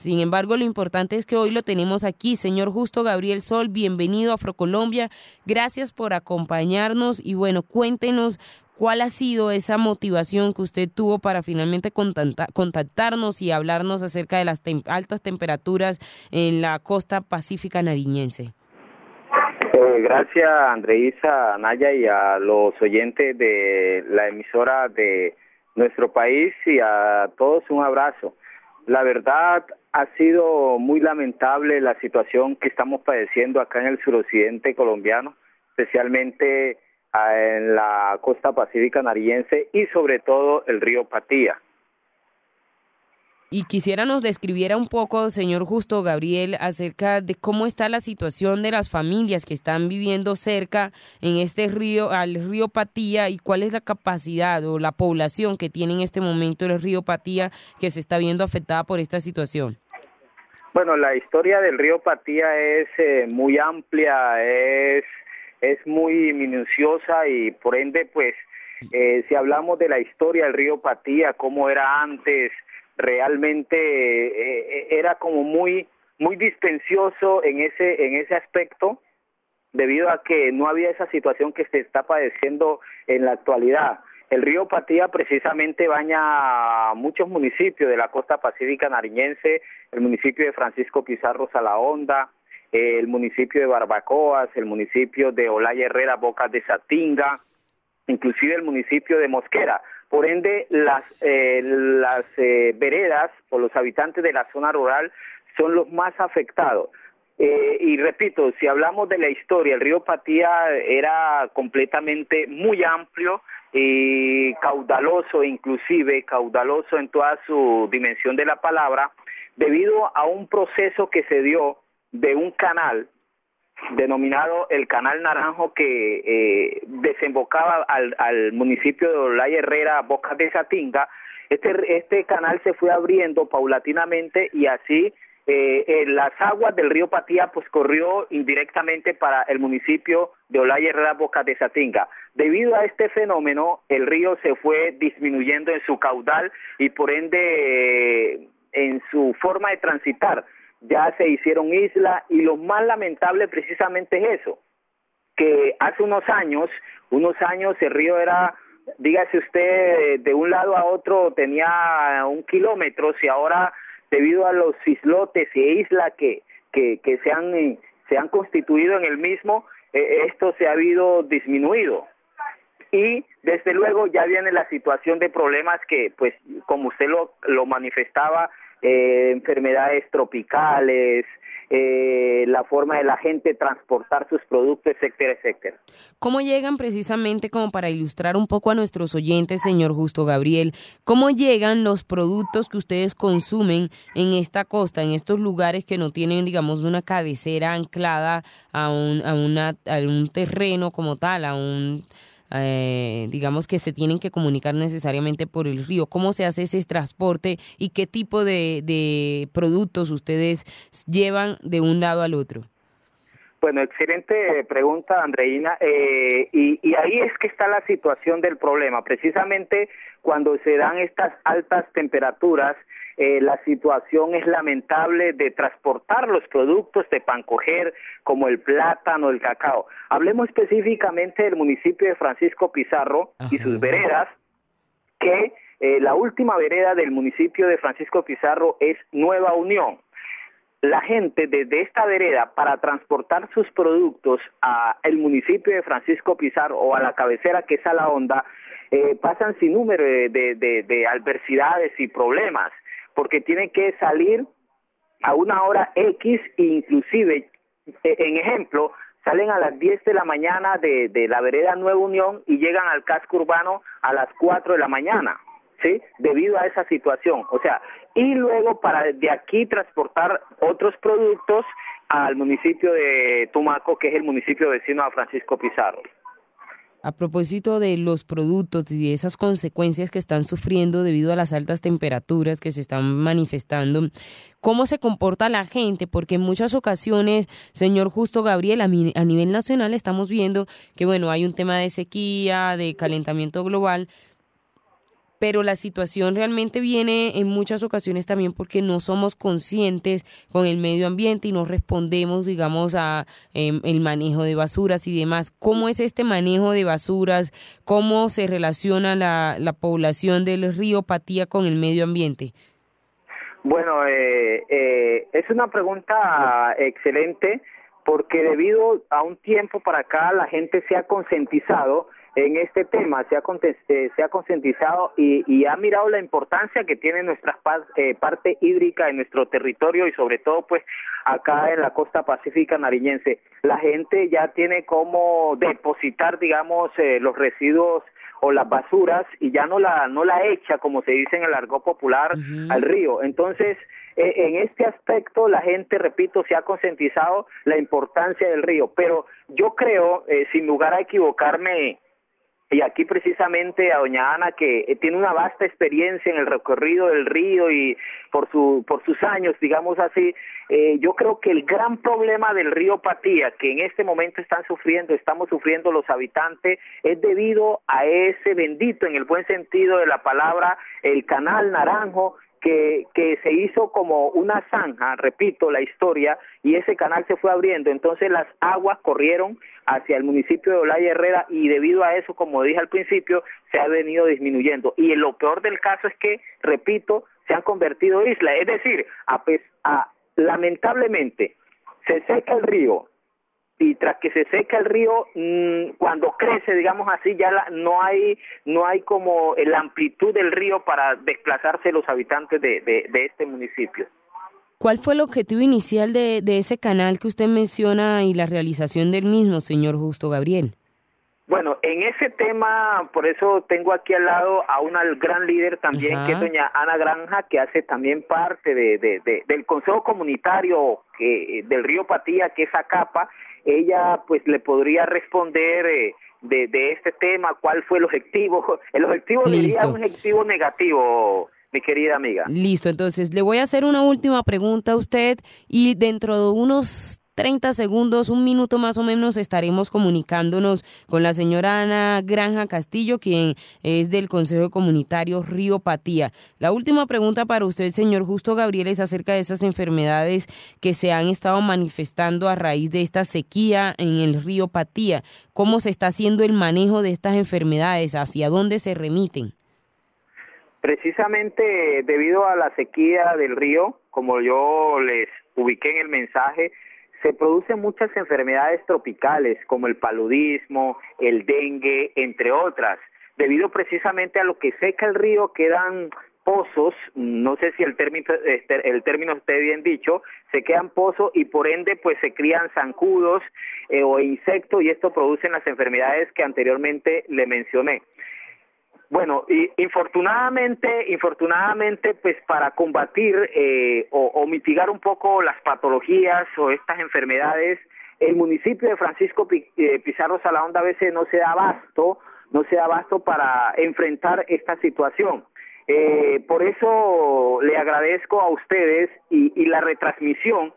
Sin embargo, lo importante es que hoy lo tenemos aquí. Señor Justo Gabriel Sol, bienvenido a Afrocolombia. Gracias por acompañarnos y bueno, cuéntenos ¿Cuál ha sido esa motivación que usted tuvo para finalmente contactarnos y hablarnos acerca de las altas temperaturas en la costa pacífica nariñense? Eh, gracias, Andreisa, Naya y a los oyentes de la emisora de nuestro país y a todos un abrazo. La verdad ha sido muy lamentable la situación que estamos padeciendo acá en el suroccidente colombiano, especialmente en la costa pacífica nariense y sobre todo el río Patía. Y quisiera nos describiera un poco, señor Justo Gabriel, acerca de cómo está la situación de las familias que están viviendo cerca en este río, al río Patía, y cuál es la capacidad o la población que tiene en este momento el río Patía que se está viendo afectada por esta situación. Bueno, la historia del río Patía es eh, muy amplia, es es muy minuciosa y por ende, pues, eh, si hablamos de la historia del río Patía, cómo era antes, realmente eh, era como muy muy dispensioso en ese en ese aspecto debido a que no había esa situación que se está padeciendo en la actualidad. El río Patía precisamente baña muchos municipios de la costa pacífica nariñense, el municipio de Francisco Pizarro Salahonda, el municipio de Barbacoas, el municipio de Olaya Herrera, Bocas de Satinga, inclusive el municipio de Mosquera. Por ende, las, eh, las eh, veredas o los habitantes de la zona rural son los más afectados. Eh, y repito, si hablamos de la historia, el río Patía era completamente muy amplio y caudaloso, inclusive caudaloso en toda su dimensión de la palabra, debido a un proceso que se dio de un canal denominado el Canal Naranjo que eh, desembocaba al, al, municipio de Olaya Herrera, Bocas de Satinga. Este, este canal se fue abriendo paulatinamente y así eh, las aguas del río Patía pues corrió indirectamente para el municipio de Olaya Herrera, Bocas de Satinga. Debido a este fenómeno, el río se fue disminuyendo en su caudal y por ende en su forma de transitar ya se hicieron islas y lo más lamentable precisamente es eso, que hace unos años, unos años el río era, dígase usted, de un lado a otro tenía un kilómetro y ahora debido a los islotes y islas que, que, que se, han, se han constituido en el mismo, eh, esto se ha habido disminuido. Y desde luego ya viene la situación de problemas que, pues, como usted lo, lo manifestaba, eh, enfermedades tropicales, eh, la forma de la gente transportar sus productos, etcétera, etcétera. ¿Cómo llegan precisamente, como para ilustrar un poco a nuestros oyentes, señor Justo Gabriel, cómo llegan los productos que ustedes consumen en esta costa, en estos lugares que no tienen, digamos, una cabecera anclada a un, a una, a un terreno como tal, a un eh, digamos que se tienen que comunicar necesariamente por el río. ¿Cómo se hace ese transporte y qué tipo de, de productos ustedes llevan de un lado al otro? Bueno, excelente pregunta, Andreina. Eh, y, y, ahí es que está la situación del problema. Precisamente cuando se dan estas altas temperaturas, eh, la situación es lamentable de transportar los productos de pancoger como el plátano, el cacao. Hablemos específicamente del municipio de Francisco Pizarro y sus veredas, que eh, la última vereda del municipio de Francisco Pizarro es Nueva Unión. La gente desde esta vereda para transportar sus productos al municipio de Francisco Pizarro o a la cabecera que es a la onda, eh, pasan sin número de adversidades y problemas porque tiene que salir a una hora X inclusive, e, en ejemplo, salen a las 10 de la mañana de, de la vereda Nueva Unión y llegan al casco urbano a las 4 de la mañana, ¿sí? Debido a esa situación. O sea, y luego para de aquí transportar otros productos al municipio de Tumaco, que es el municipio vecino a Francisco Pizarro. A propósito de los productos y de esas consecuencias que están sufriendo debido a las altas temperaturas que se están manifestando, ¿cómo se comporta la gente? Porque en muchas ocasiones, señor Justo Gabriel, a, a nivel nacional estamos viendo que, bueno, hay un tema de sequía, de calentamiento global, pero la situación realmente viene en muchas ocasiones también porque no somos conscientes con el medio ambiente y no respondemos, digamos, a em, el manejo de basuras y demás. ¿Cómo es este manejo de basuras? ¿Cómo se relaciona la, la población del río Patía con el medio ambiente? Bueno, eh, eh, es una pregunta excelente porque debido a un tiempo para acá la gente se ha concientizado en este tema, se ha, eh, se ha concientizado y, y, ha mirado la importancia que tiene nuestra eh, parte hídrica en nuestro territorio y sobre todo pues acá en la costa pacífica nariñense. La gente ya tiene como depositar, digamos, eh, los residuos o las basuras y ya no la no la echa como se dice en el argot popular al río. Entonces eh, en este aspecto la gente repito se ha concientizado la importancia del río. Pero yo creo eh, sin lugar a equivocarme y aquí precisamente a doña Ana que eh, tiene una vasta experiencia en el recorrido del río y por su por sus años digamos así eh, yo creo que el gran problema del río Patía que en este momento están sufriendo estamos sufriendo los habitantes es debido a ese bendito en el buen sentido de la palabra el canal Naranjo que, que se hizo como una zanja, repito la historia, y ese canal se fue abriendo. Entonces las aguas corrieron hacia el municipio de Olaya Herrera y debido a eso, como dije al principio, se ha venido disminuyendo. Y lo peor del caso es que, repito, se han convertido en islas. Es decir, a, a, lamentablemente se seca el río, y tras que se seca el río mm, cuando crece digamos así ya no hay no hay como la amplitud del río para desplazarse los habitantes de, de, este municipio ¿Cuál fue el objetivo inicial de, de ese canal que usted menciona y la realización del mismo, señor Justo Gabriel? Bueno, en ese tema, por eso tengo aquí al lado a una gran líder también, que es doña Ana Granja, que hace también parte de, de, del Consejo Comunitario que, del Río Patía, que es ACAPA, ella pues le podría responder eh, de, de, este tema, cuál fue el objetivo. El objetivo sería un objetivo negativo, mi querida amiga. Listo, entonces le voy a hacer una última pregunta a usted y dentro de unos 30 segundos, un minuto más o menos, estaremos comunicándonos con la señora Ana Granja Castillo, quien es del Consejo Comunitario Río Patía. La última pregunta para usted, señor Justo Gabriel, es acerca de esas enfermedades que se han estado manifestando a raíz de esta sequía en el río Patía. ¿Cómo se está haciendo el manejo de estas enfermedades? ¿Hacia dónde se remiten? Precisamente debido a la sequía del río, como yo les ubiqué en el mensaje, se producen muchas enfermedades tropicales como el paludismo, el dengue, entre otras. Debido precisamente a lo que seca el río, quedan pozos, no sé si el término, este, el término esté bien dicho, se quedan pozos y por ende pues se crían zancudos eh, o insectos y esto produce las enfermedades que anteriormente le mencioné. Bueno, y infortunadamente, infortunadamente, pues para combatir eh, o, mitigar un poco las patologías o estas enfermedades, el municipio de Francisco eh, Pizarro Salahonda a veces no se da abasto, no se da abasto para enfrentar esta situación. Eh, por eso le agradezco a ustedes y, y la retransmisión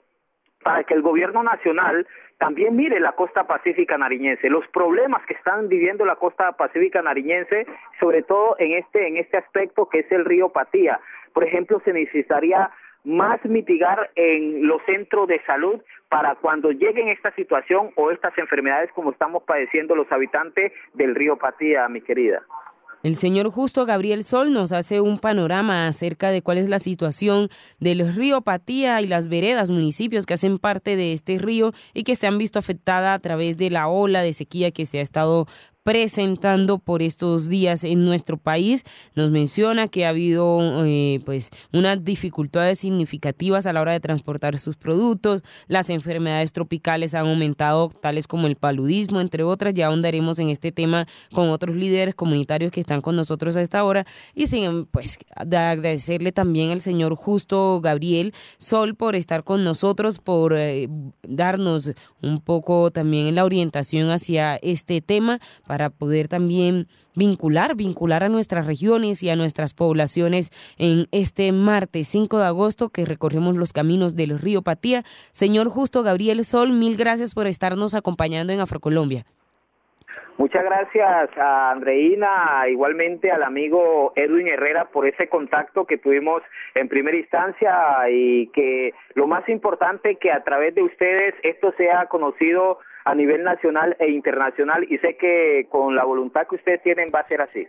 para que el gobierno nacional también mire la costa pacífica nariñense, los problemas que están viviendo la costa pacífica nariñense, sobre todo en este, en este aspecto que es el río Patía. Por ejemplo, se necesitaría más mitigar en los centros de salud para cuando lleguen esta situación o estas enfermedades como estamos padeciendo los habitantes del río Patía, mi querida. El señor Justo Gabriel Sol nos hace un panorama acerca de cuál es la situación del río Patía y las veredas, municipios que hacen parte de este río y que se han visto afectada a través de la ola de sequía que se ha estado presentando por estos días en nuestro país. Nos menciona que ha habido eh, pues unas dificultades significativas a la hora de transportar sus productos, las enfermedades tropicales han aumentado, tales como el paludismo, entre otras. Ya ahondaremos en este tema con otros líderes comunitarios que están con nosotros a esta hora. Y sin pues agradecerle también al señor Justo Gabriel Sol por estar con nosotros, por eh, darnos un poco también la orientación hacia este tema para poder también vincular, vincular a nuestras regiones y a nuestras poblaciones en este martes 5 de agosto que recorremos los caminos del río Patía. Señor Justo Gabriel Sol, mil gracias por estarnos acompañando en Afrocolombia. Muchas gracias a Andreina, igualmente al amigo Edwin Herrera por ese contacto que tuvimos en primera instancia y que lo más importante que a través de ustedes esto sea conocido a nivel nacional e internacional y sé que con la voluntad que ustedes tienen va a ser así.